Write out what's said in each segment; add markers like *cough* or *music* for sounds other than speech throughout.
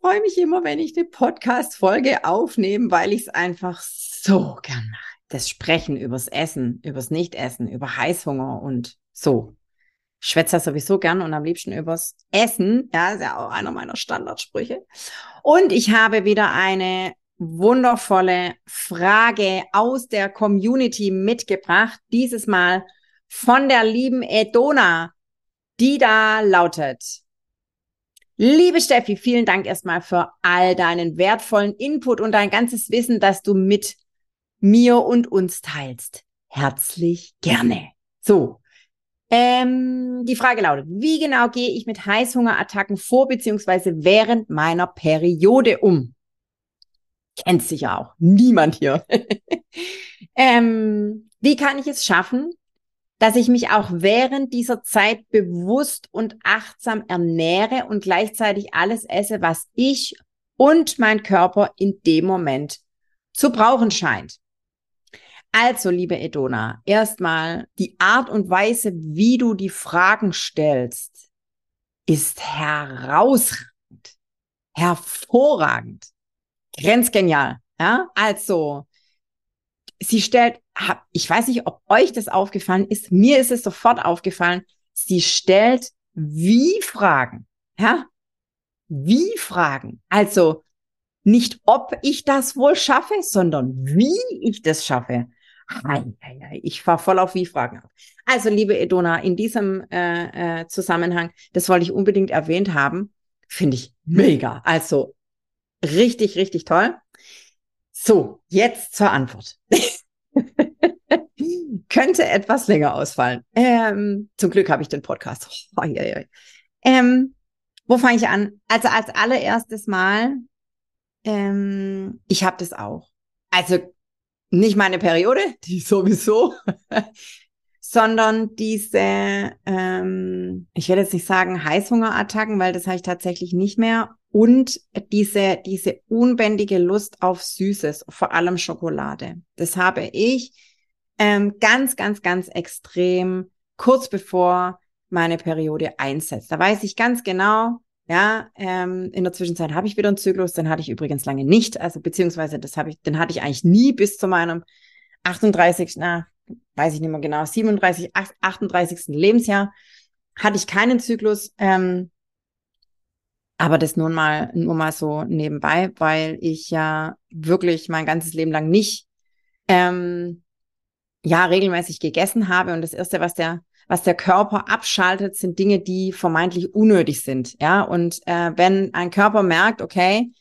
freue mich immer, wenn ich eine Podcast-Folge aufnehme, weil ich es einfach so gern mache. Das Sprechen übers Essen, übers Nichtessen, über Heißhunger und so. Schwätze sowieso gern und am liebsten übers Essen. Ja, ist ja auch einer meiner Standardsprüche. Und ich habe wieder eine wundervolle Frage aus der Community mitgebracht. Dieses Mal von der lieben Edona, die da lautet. Liebe Steffi, vielen Dank erstmal für all deinen wertvollen Input und dein ganzes Wissen, das du mit mir und uns teilst. Herzlich gerne. So. Ähm, die Frage lautet, wie genau gehe ich mit Heißhungerattacken vor beziehungsweise während meiner Periode um? Kennt sicher auch niemand hier. *laughs* ähm, wie kann ich es schaffen, dass ich mich auch während dieser Zeit bewusst und achtsam ernähre und gleichzeitig alles esse, was ich und mein Körper in dem Moment zu brauchen scheint. Also, liebe Edona, erstmal die Art und Weise, wie du die Fragen stellst, ist herausragend, hervorragend, grenzgenial. Ja, also sie stellt, ich weiß nicht, ob euch das aufgefallen ist, mir ist es sofort aufgefallen, sie stellt wie Fragen, ja? Wie Fragen. Also nicht, ob ich das wohl schaffe, sondern wie ich das schaffe. Ich fahre voll auf Wie-Fragen ab. Also, liebe Edona, in diesem äh, äh, Zusammenhang, das wollte ich unbedingt erwähnt haben, finde ich mega. Also richtig, richtig toll. So, jetzt zur Antwort. *laughs* Könnte etwas länger ausfallen. Ähm, zum Glück habe ich den Podcast. Oh, ja, ja. Ähm, wo fange ich an? Also als allererstes Mal, ähm, ich habe das auch. Also nicht meine Periode, *laughs* die sowieso, sondern diese, ähm, ich werde jetzt nicht sagen Heißhungerattacken, weil das habe ich tatsächlich nicht mehr und diese, diese unbändige Lust auf Süßes, vor allem Schokolade. Das habe ich ähm, ganz, ganz, ganz extrem kurz bevor meine Periode einsetzt. Da weiß ich ganz genau, ja, ähm, in der Zwischenzeit habe ich wieder einen Zyklus, den hatte ich übrigens lange nicht, also beziehungsweise das habe ich, den hatte ich eigentlich nie bis zu meinem 38, na, weiß ich nicht mehr genau, 37, 38. Lebensjahr hatte ich keinen Zyklus. Ähm, aber das nun mal, nur mal so nebenbei, weil ich ja wirklich mein ganzes Leben lang nicht, ähm, ja, regelmäßig gegessen habe. Und das erste, was der, was der Körper abschaltet, sind Dinge, die vermeintlich unnötig sind. Ja, und äh, wenn ein Körper merkt, okay,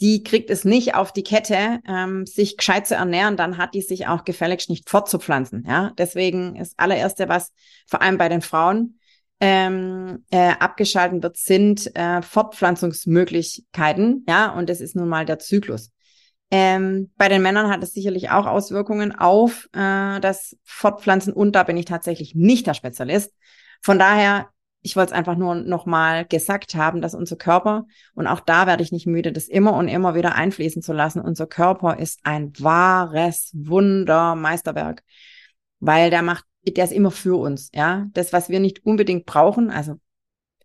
die kriegt es nicht auf die Kette, ähm, sich gescheit zu ernähren, dann hat die sich auch gefälligst nicht fortzupflanzen. Ja, deswegen ist allererste, was vor allem bei den Frauen ähm, äh, abgeschalten wird, sind äh, Fortpflanzungsmöglichkeiten. Ja, und das ist nun mal der Zyklus. Ähm, bei den Männern hat es sicherlich auch Auswirkungen auf äh, das Fortpflanzen und da bin ich tatsächlich nicht der Spezialist. Von daher, ich wollte es einfach nur nochmal gesagt haben, dass unser Körper, und auch da werde ich nicht müde, das immer und immer wieder einfließen zu lassen, unser Körper ist ein wahres Wunder, Meisterwerk, weil der macht der ist immer für uns, ja. Das, was wir nicht unbedingt brauchen, also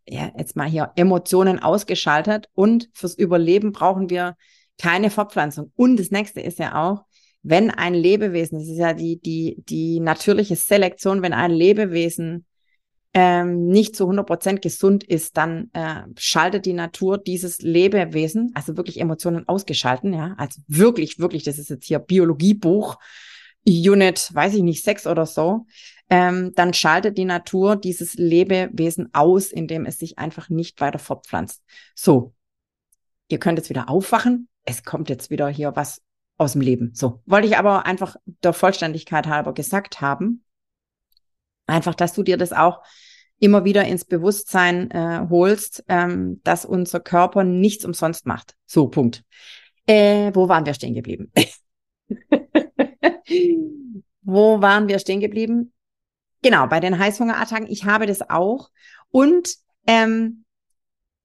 ja, jetzt mal hier Emotionen ausgeschaltet und fürs Überleben brauchen wir keine Fortpflanzung. Und das nächste ist ja auch, wenn ein Lebewesen, das ist ja die, die, die natürliche Selektion, wenn ein Lebewesen ähm, nicht zu 100 Prozent gesund ist, dann äh, schaltet die Natur dieses Lebewesen, also wirklich Emotionen ausgeschalten, ja, also wirklich, wirklich, das ist jetzt hier Biologiebuch, Unit, weiß ich nicht, sechs oder so, ähm, dann schaltet die Natur dieses Lebewesen aus, indem es sich einfach nicht weiter fortpflanzt. So, ihr könnt jetzt wieder aufwachen. Es kommt jetzt wieder hier was aus dem Leben. So, wollte ich aber einfach der Vollständigkeit halber gesagt haben. Einfach, dass du dir das auch immer wieder ins Bewusstsein äh, holst, ähm, dass unser Körper nichts umsonst macht. So, Punkt. Äh, wo waren wir stehen geblieben? *laughs* wo waren wir stehen geblieben? Genau, bei den Heißhungerattacken. Ich habe das auch. Und ähm,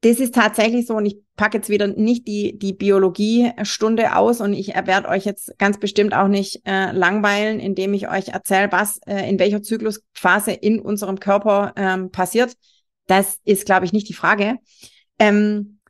das ist tatsächlich so, und ich packe jetzt wieder nicht die, die Biologiestunde aus und ich werde euch jetzt ganz bestimmt auch nicht äh, langweilen, indem ich euch erzähle, was äh, in welcher Zyklusphase in unserem Körper ähm, passiert. Das ist, glaube ich, nicht die Frage. Ähm,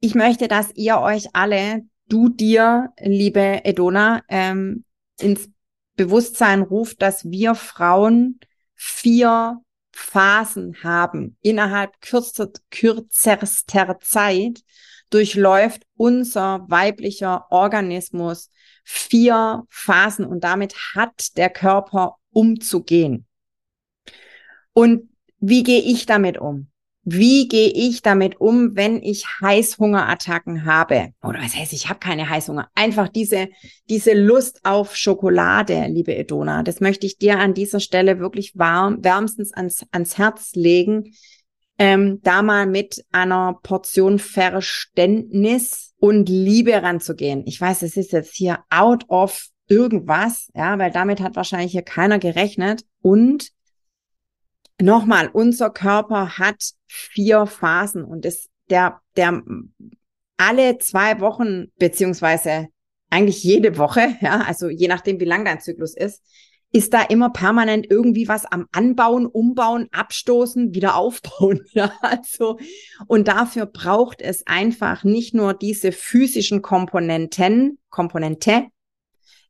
ich möchte, dass ihr euch alle, du dir, liebe Edona, ähm, ins Bewusstsein ruft, dass wir Frauen vier Phasen haben. Innerhalb kürzer, kürzester Zeit durchläuft unser weiblicher Organismus vier Phasen und damit hat der Körper umzugehen. Und wie gehe ich damit um? Wie gehe ich damit um, wenn ich Heißhungerattacken habe? Oder was heißt, ich habe keine Heißhunger. Einfach diese, diese Lust auf Schokolade, liebe Edona. Das möchte ich dir an dieser Stelle wirklich warm, wärmstens ans, ans Herz legen. Ähm, da mal mit einer Portion Verständnis und Liebe ranzugehen. Ich weiß, es ist jetzt hier out of irgendwas, ja, weil damit hat wahrscheinlich hier keiner gerechnet. Und nochmal, unser Körper hat vier Phasen und es, der, der alle zwei Wochen, beziehungsweise eigentlich jede Woche, *laughs* ja, also je nachdem, wie lang dein Zyklus ist, ist da immer permanent irgendwie was am Anbauen, Umbauen, Abstoßen, wieder aufbauen. *laughs* Ja, also, und dafür braucht es einfach nicht nur diese physischen Komponenten, Komponente,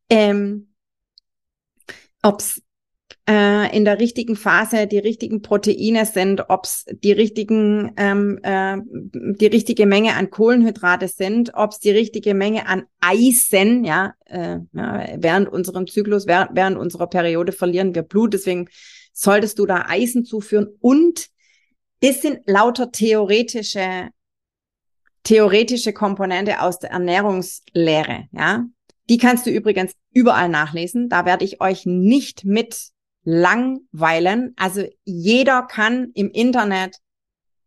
ähm, ob es äh, in der richtigen Phase die richtigen Proteine sind, ob es die richtigen ähm, äh, die richtige Menge an Kohlenhydrate sind, ob es die richtige Menge an Eisen, ja, äh, ja während unserem Zyklus, während, während unserer Periode verlieren wir Blut, deswegen solltest du da Eisen zuführen und das sind lauter theoretische theoretische Komponente aus der Ernährungslehre, ja. Die kannst du übrigens überall nachlesen. Da werde ich euch nicht mit langweilen. Also jeder kann im Internet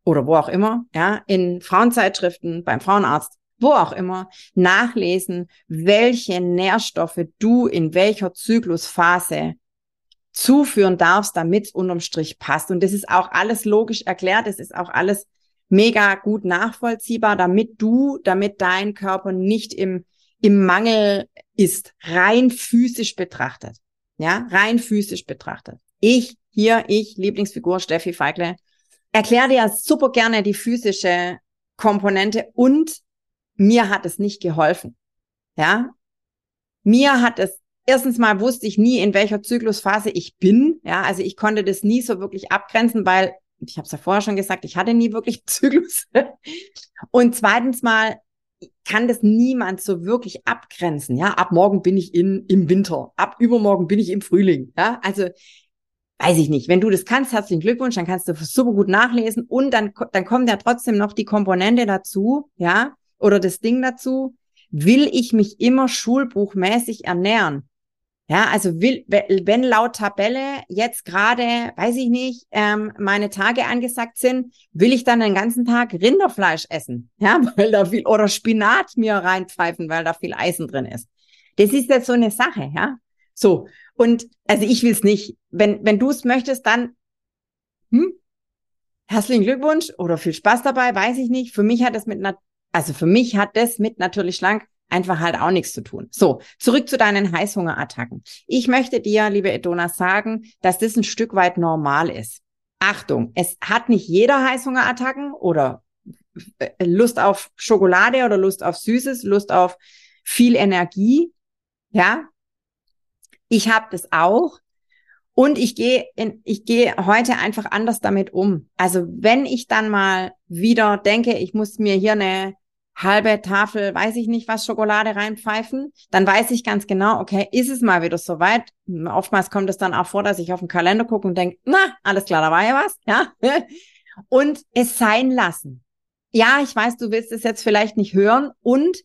oder wo auch immer, ja, in Frauenzeitschriften, beim Frauenarzt, wo auch immer, nachlesen, welche Nährstoffe du in welcher Zyklusphase zuführen darfst, damit es unterm Strich passt. Und das ist auch alles logisch erklärt, das ist auch alles mega gut nachvollziehbar, damit du, damit dein Körper nicht im, im Mangel ist, rein physisch betrachtet. Ja, rein physisch betrachtet. Ich, hier, ich, Lieblingsfigur Steffi Feigle, erkläre dir super gerne die physische Komponente und mir hat es nicht geholfen. Ja, mir hat es erstens mal wusste ich nie, in welcher Zyklusphase ich bin. Ja, also ich konnte das nie so wirklich abgrenzen, weil ich habe es ja vorher schon gesagt, ich hatte nie wirklich *laughs* Zyklus. Und zweitens mal kann das niemand so wirklich abgrenzen. Ja, ab morgen bin ich in, im Winter, ab übermorgen bin ich im Frühling. Ja, also weiß ich nicht. Wenn du das kannst, herzlichen Glückwunsch, dann kannst du super gut nachlesen und dann, dann kommt ja trotzdem noch die Komponente dazu, ja, oder das Ding dazu. Will ich mich immer schulbuchmäßig ernähren? Ja, also will, wenn laut Tabelle jetzt gerade, weiß ich nicht, ähm, meine Tage angesagt sind, will ich dann den ganzen Tag Rinderfleisch essen, *laughs* ja, weil da viel oder Spinat mir reinpfeifen, weil da viel Eisen drin ist. Das ist jetzt so eine Sache, ja. So und also ich will es nicht. Wenn wenn du es möchtest, dann hm, herzlichen Glückwunsch oder viel Spaß dabei, weiß ich nicht. Für mich hat es mit also für mich hat das mit natürlich schlank einfach halt auch nichts zu tun. So, zurück zu deinen Heißhungerattacken. Ich möchte dir, liebe Edona, sagen, dass das ein Stück weit normal ist. Achtung, es hat nicht jeder Heißhungerattacken oder äh, Lust auf Schokolade oder Lust auf Süßes, Lust auf viel Energie. Ja, ich habe das auch. Und ich gehe ich gehe heute einfach anders damit um. Also wenn ich dann mal wieder denke, ich muss mir hier eine halbe Tafel, weiß ich nicht, was Schokolade reinpfeifen, dann weiß ich ganz genau, okay, ist es mal wieder soweit. Oftmals kommt es dann auch vor, dass ich auf den Kalender gucke und denke, na, alles klar, da war ja was, ja. *laughs* Und es sein lassen. Ja, ich weiß, du willst es jetzt vielleicht nicht hören und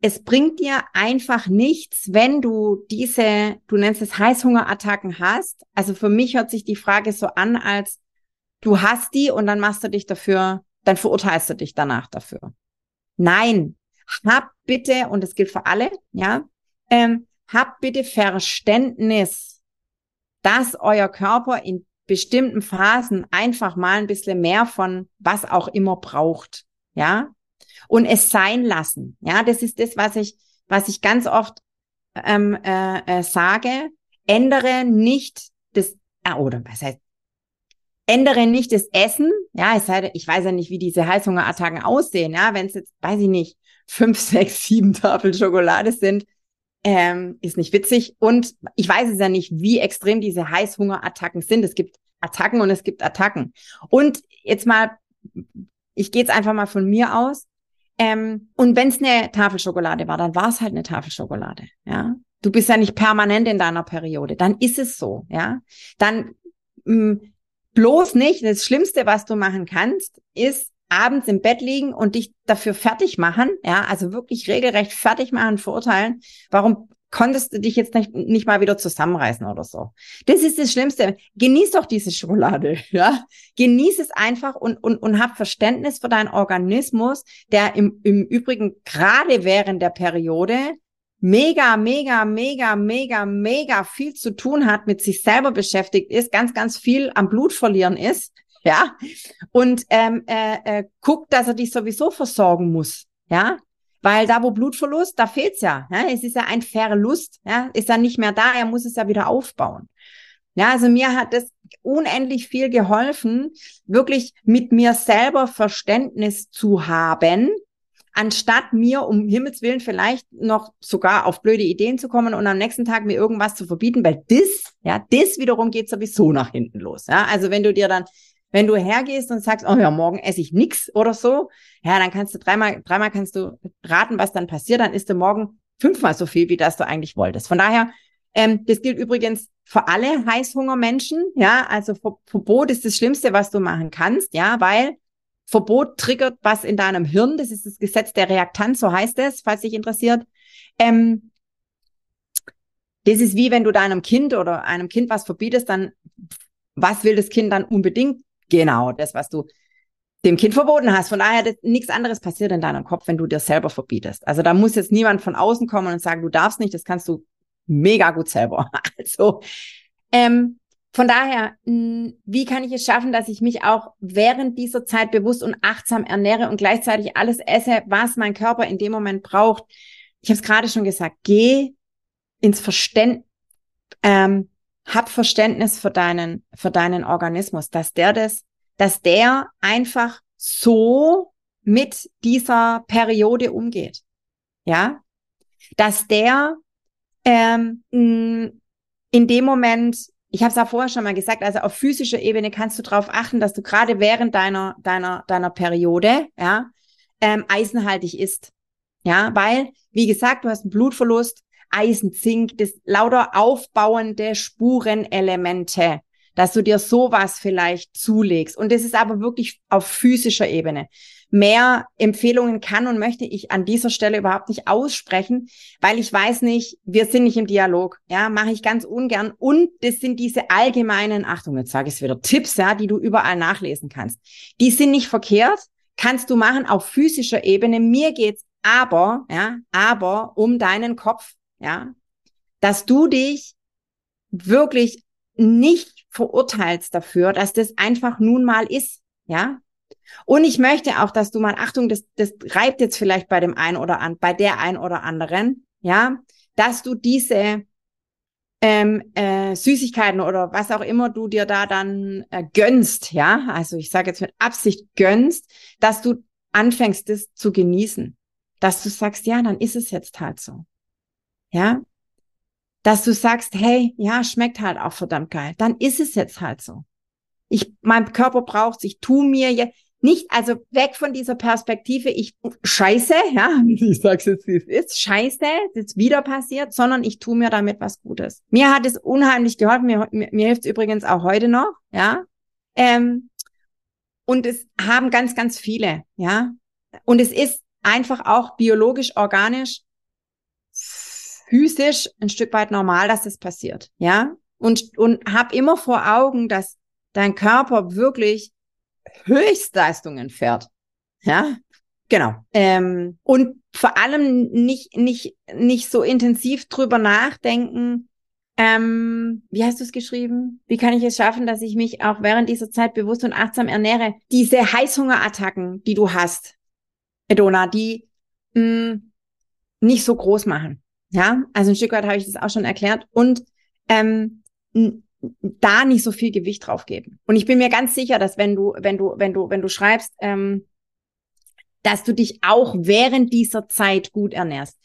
es bringt dir einfach nichts, wenn du diese, du nennst es Heißhungerattacken hast. Also für mich hört sich die Frage so an, als du hast die und dann machst du dich dafür, dann verurteilst du dich danach dafür. Nein, hab bitte, und das gilt für alle, ja, ähm, hab bitte Verständnis, dass euer Körper in bestimmten Phasen einfach mal ein bisschen mehr von was auch immer braucht, ja, und es sein lassen, ja, das ist das, was ich, was ich ganz oft ähm, äh, äh, sage, ändere nicht das, ah, oder was heißt, ändere nicht das Essen, ja, es sei ich weiß ja nicht, wie diese Heißhungerattacken aussehen, ja, wenn es jetzt, weiß ich nicht, fünf, *laughs* sechs, sieben Tafeln Schokolade sind, ähm, ist nicht witzig. Und ich weiß es ja nicht, wie extrem diese Heißhungerattacken sind. Es gibt Attacken und es gibt Attacken. Und jetzt mal, ich gehe jetzt einfach mal von mir aus. Ähm, und wenn es eine Tafelschokolade war, dann war es halt eine Tafelschokolade. Ja, du bist ja nicht permanent in deiner Periode. Dann ist es so. Ja, dann mh, mm, bloß nicht. Das Schlimmste, was du machen kannst, ist abends im Bett liegen und dich dafür fertig machen, ja, also wirklich regelrecht fertig machen, verurteilen. Warum konntest du dich jetzt nicht, nicht mal wieder zusammenreißen oder so? Das ist das Schlimmste. Genieß doch diese Schokolade, *laughs* ja. Genieß es einfach und, und, und hab Verständnis für deinen Organismus, der im, im Übrigen gerade während der Periode mega, mega, mega, mega, mega viel zu tun hat, mit sich selber beschäftigt ist, ganz, ganz viel am Blut verlieren ist ja, und ähm, äh, äh, guckt, dass er dich sowieso versorgen muss, ja, weil da, wo Blutverlust, da fehlt's ja, ja, es ist ja ein Verlust, ja, ist ja nicht mehr da, er muss es ja wieder aufbauen. Ja, also mir hat das unendlich viel geholfen, wirklich mit mir selber Verständnis zu haben, anstatt mir um Himmels Willen vielleicht noch sogar auf blöde Ideen zu kommen und am nächsten Tag mir irgendwas zu verbieten, weil das, ja, das wiederum geht sowieso nach hinten los. Ja, also wenn du dir dann wenn du hergehst und sagst, oh ja, morgen esse ich nix oder so, ja, dann kannst du dreimal, dreimal kannst du raten, was dann passiert, dann isst du morgen fünfmal so viel, wie das du eigentlich wolltest. Von daher, ähm, das gilt übrigens für alle Heißhungermenschen, ja, also Ver Verbot ist das Schlimmste, was du machen kannst, ja, weil Verbot triggert was in deinem Hirn, das ist das Gesetz der Reaktanz, so heißt es, falls dich interessiert. Ähm, das ist wie wenn du deinem Kind oder einem Kind was verbietest, dann was will das Kind dann unbedingt? Genau, das, was du dem Kind verboten hast. Von daher, nichts anderes passiert in deinem Kopf, wenn du dir selber verbietest. Also da muss jetzt niemand von außen kommen und sagen, du darfst nicht, das kannst du mega gut selber. *laughs* Also, ähm, von daher, wie kann ich es schaffen, dass ich mich auch während dieser Zeit bewusst und achtsam ernähre und gleichzeitig alles esse, was mein Körper in dem Moment braucht? Ich habe es gerade schon gesagt, geh ins Verständnis, ähm, hab Verständnis für deinen, für deinen Organismus, dass der das, dass der einfach so mit dieser Periode umgeht. Ja, dass der ähm, in dem Moment, ich habe es ja vorher schon mal gesagt, also auf physischer Ebene kannst du darauf achten, dass du gerade während deiner deiner deiner Periode ja ähm, eisenhaltig isst. Ja, weil wie gesagt, du hast einen Blutverlust, Eisen, Zink, das lauter aufbauende Spurenelemente, dass du dir sowas vielleicht zulegst. Und das ist aber wirklich auf physischer Ebene. Mehr Empfehlungen kann und möchte ich an dieser Stelle überhaupt nicht aussprechen, weil ich weiß nicht, wir sind nicht im Dialog. Ja, mache ich ganz ungern. Und das sind diese allgemeinen, Achtung, jetzt sage ich es wieder, Tipps, ja, die du überall nachlesen kannst. Die sind nicht verkehrt, kannst du machen auf physischer Ebene. Mir geht's aber, ja, aber um deinen Kopf ja, dass du dich wirklich nicht verurteilst dafür, dass das einfach nun mal ist, ja. Und ich möchte auch, dass du mal, Achtung, das, das reibt jetzt vielleicht bei dem einen oder an, bei der einen oder anderen, ja, dass du diese ähm, äh, Süßigkeiten oder was auch immer du dir da dann äh, gönnst, ja, also ich sage jetzt mit Absicht gönnst, dass du anfängst, das zu genießen, dass du sagst, ja, dann ist es jetzt halt so. Ja, dass du sagst, hey, ja, schmeckt halt auch verdammt geil, dann ist es jetzt halt so. Ich, mein Körper braucht ich tu mir jetzt nicht, also weg von dieser Perspektive, ich scheiße, ja, *laughs* ich sag's jetzt, wie es ist, scheiße, das ist wieder passiert, sondern ich tu mir damit was Gutes. Mir hat es unheimlich geholfen, mir, mir, mir hilft es übrigens auch heute noch, ja, ähm, und es haben ganz, ganz viele, ja, und es ist einfach auch biologisch, organisch physisch ein Stück weit normal, dass das passiert, ja? Und, und hab immer vor Augen, dass dein Körper wirklich Höchstleistungen fährt, ja? Genau. Ähm, und vor allem nicht, nicht, nicht so intensiv drüber nachdenken, ähm, wie hast du es geschrieben? Wie kann ich es schaffen, dass ich mich auch während dieser Zeit bewusst und achtsam ernähre? Diese Heißhungerattacken, die du hast, Edona, die mh, mm, nicht so groß machen. Ja, also ein Stück weit habe ich das auch schon erklärt. Und ähm, da nicht so viel Gewicht drauf geben. Und ich bin mir ganz sicher, dass wenn du, wenn du, wenn du, wenn du schreibst, ähm, dass du dich auch während dieser Zeit gut ernährst.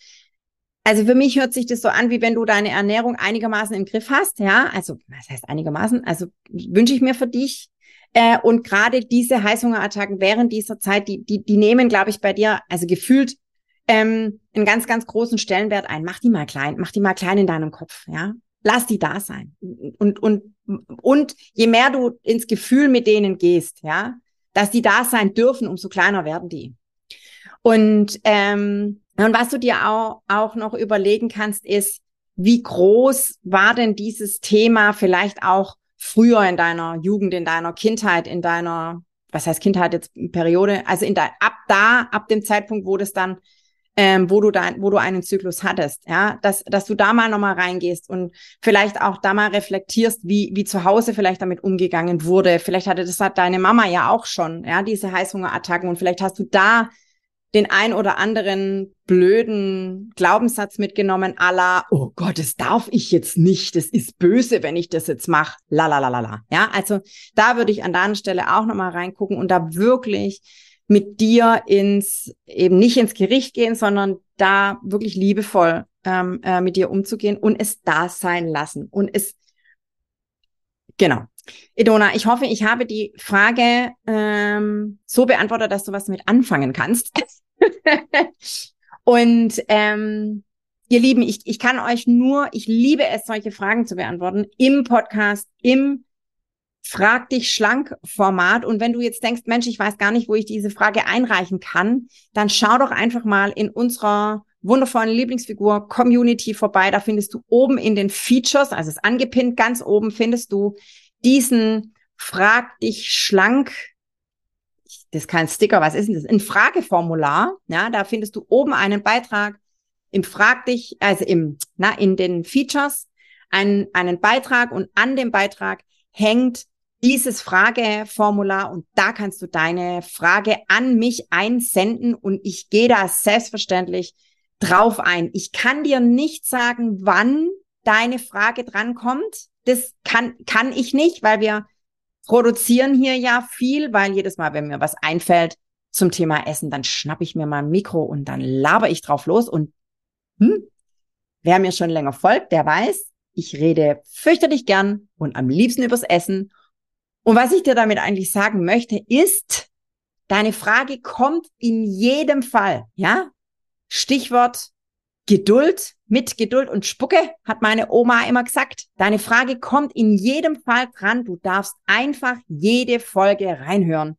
Also für mich hört sich das so an, wie wenn du deine Ernährung einigermaßen im Griff hast, ja. Also, was heißt einigermaßen? Also wünsche ich mir für dich. Äh, und gerade diese Heißhungerattacken während dieser Zeit, die, die, die nehmen, glaube ich, bei dir, also gefühlt ähm, einen ganz, ganz großen Stellenwert ein. Mach die mal klein, mach die mal klein in deinem Kopf, ja. Lass die da sein. Und, und, und je mehr du ins Gefühl mit denen gehst, ja, dass die da sein dürfen, umso kleiner werden die. Und ähm, und was du dir auch, auch noch überlegen kannst, ist, wie groß war denn dieses Thema vielleicht auch früher in deiner Jugend, in deiner Kindheit, in deiner, was heißt Kindheit jetzt Periode, also in der, ab da, ab dem Zeitpunkt, wo das dann, ähm, wo du dein, wo du einen Zyklus hattest, ja, dass, dass du da mal nochmal reingehst und vielleicht auch da mal reflektierst, wie, wie zu Hause vielleicht damit umgegangen wurde. Vielleicht hatte das hat deine Mama ja auch schon, ja, diese Heißhungerattacken und vielleicht hast du da den ein oder anderen blöden Glaubenssatz mitgenommen, la, oh Gott, das darf ich jetzt nicht, das ist böse, wenn ich das jetzt mache, la la la la la. Ja, also da würde ich an deiner Stelle auch nochmal reingucken und da wirklich mit dir ins, eben nicht ins Gericht gehen, sondern da wirklich liebevoll ähm, äh, mit dir umzugehen und es da sein lassen und es, genau. Edona, ich hoffe, ich habe die Frage ähm, so beantwortet, dass du was damit anfangen kannst. *laughs* und ähm, ihr Lieben, ich, ich kann euch nur, ich liebe es, solche Fragen zu beantworten im Podcast, im Frag dich schlank Format. Und wenn du jetzt denkst, Mensch, ich weiß gar nicht, wo ich diese Frage einreichen kann, dann schau doch einfach mal in unserer wundervollen Lieblingsfigur Community vorbei. Da findest du oben in den Features, also es angepinnt, ganz oben findest du diesen Frag dich schlank das ist kein Sticker, was ist denn das? Ein Frageformular, ja, da findest du oben einen Beitrag im Frag dich, also im, na, in den Features, einen, einen Beitrag und an dem Beitrag hängt dieses Frageformular und da kannst du deine Frage an mich einsenden und ich gehe da selbstverständlich drauf ein. Ich kann dir nicht sagen, wann deine Frage drankommt. Das kann, kann ich nicht, weil wir produzieren hier ja viel, weil jedes Mal, wenn mir was einfällt zum Thema Essen, dann schnapp ich mir mal ein Mikro und dann laber ich drauf los und hm, wer mir schon länger folgt, der weiß, ich rede fürchterlich gern und am liebsten übers Essen. Und was ich dir damit eigentlich sagen möchte, ist, deine Frage kommt in jedem Fall, ja? Stichwort Geduld, mit Geduld und Spucke, hat meine Oma immer gesagt. Deine Frage kommt in jedem Fall dran. Du darfst einfach jede Folge reinhören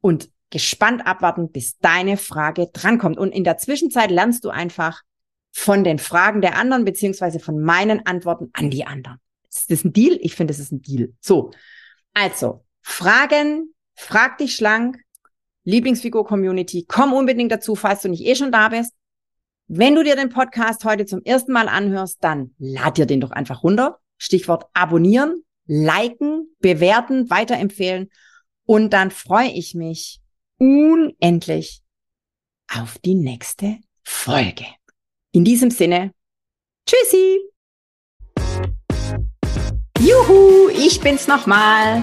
und gespannt abwarten, bis deine Frage drankommt. Und in der Zwischenzeit lernst du einfach von den Fragen der anderen beziehungsweise von meinen Antworten an die anderen. Ist das ein Deal? Ich finde, das ist ein Deal. So. Also, Fragen, frag dich schlank, Lieblingsfigur Community, komm unbedingt dazu, falls du nicht eh schon da bist. Wenn du dir den Podcast heute zum ersten Mal anhörst, dann lad dir den doch einfach runter. Stichwort abonnieren, liken, bewerten, weiterempfehlen. Und dann freue ich mich unendlich auf die nächste Folge. In diesem Sinne, tschüssi! Juhu, ich bin's nochmal